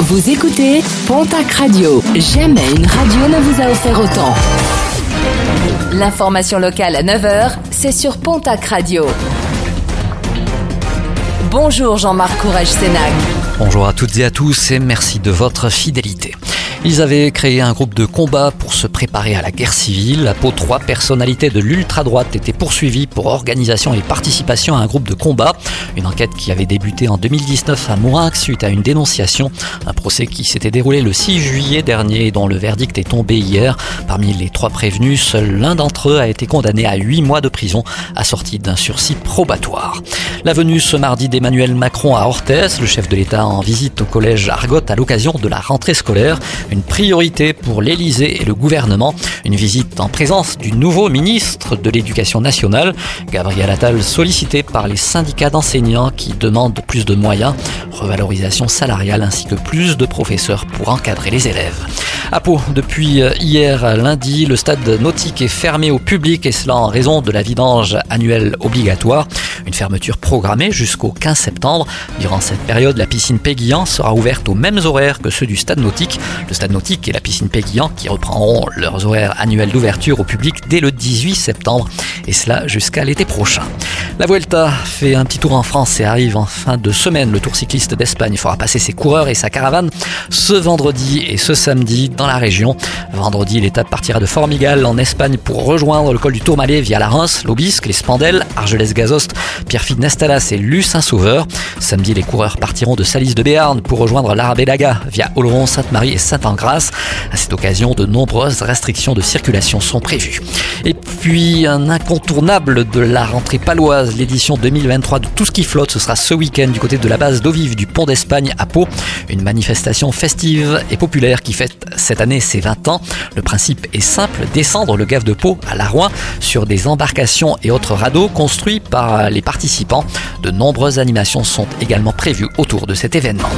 Vous écoutez Pontac Radio. Jamais une radio ne vous a offert autant. L'information locale à 9h, c'est sur Pontac Radio. Bonjour Jean-Marc Courage Sénac. Bonjour à toutes et à tous et merci de votre fidélité. Ils avaient créé un groupe de combat pour se préparer à la guerre civile. À Pau, trois personnalités de l'ultra-droite étaient poursuivies pour organisation et participation à un groupe de combat. Une enquête qui avait débuté en 2019 à Mourinx suite à une dénonciation. Un procès qui s'était déroulé le 6 juillet dernier et dont le verdict est tombé hier. Parmi les trois prévenus, seul l'un d'entre eux a été condamné à 8 mois de prison assorti d'un sursis probatoire. La venue ce mardi d'Emmanuel Macron à Orthez, le chef de l'État en visite au collège Argot à l'occasion de la rentrée scolaire une priorité pour l'Élysée et le gouvernement. Une visite en présence du nouveau ministre de l'Éducation nationale, Gabriel Attal, sollicité par les syndicats d'enseignants qui demandent plus de moyens, revalorisation salariale ainsi que plus de professeurs pour encadrer les élèves. À Pau, depuis hier lundi, le stade nautique est fermé au public et cela en raison de la vidange annuelle obligatoire. Une fermeture programmée jusqu'au 15 septembre. Durant cette période, la piscine Péguillan sera ouverte aux mêmes horaires que ceux du stade nautique. Le stade nautique et la piscine Péguillan qui reprendront leurs horaires annuels d'ouverture au public dès le 18 septembre et cela jusqu'à l'été prochain. La Vuelta fait un petit tour en France et arrive en fin de semaine. Le Tour cycliste d'Espagne fera passer ses coureurs et sa caravane ce vendredi et ce samedi dans la région. Vendredi, l'étape partira de Formigal en Espagne pour rejoindre le col du Tourmalet via la Reims, l'Aubisque, les Spandelles, Argelès-Gazost, Pierrefitte Nestalas et Lu-Saint-Sauveur. Samedi, les coureurs partiront de Salis de Béarn pour rejoindre l'Arabédaga via Oloron, Sainte-Marie et Saint-Angras. À cette occasion, de nombreuses restrictions de circulation sont prévues. Puis, un incontournable de la rentrée paloise, l'édition 2023 de Tout ce qui flotte, ce sera ce week-end du côté de la base d'eau vive du Pont d'Espagne à Pau. Une manifestation festive et populaire qui fête cette année ses 20 ans. Le principe est simple, descendre le gave de Pau à la Rouen sur des embarcations et autres radeaux construits par les participants. De nombreuses animations sont également prévues autour de cet événement.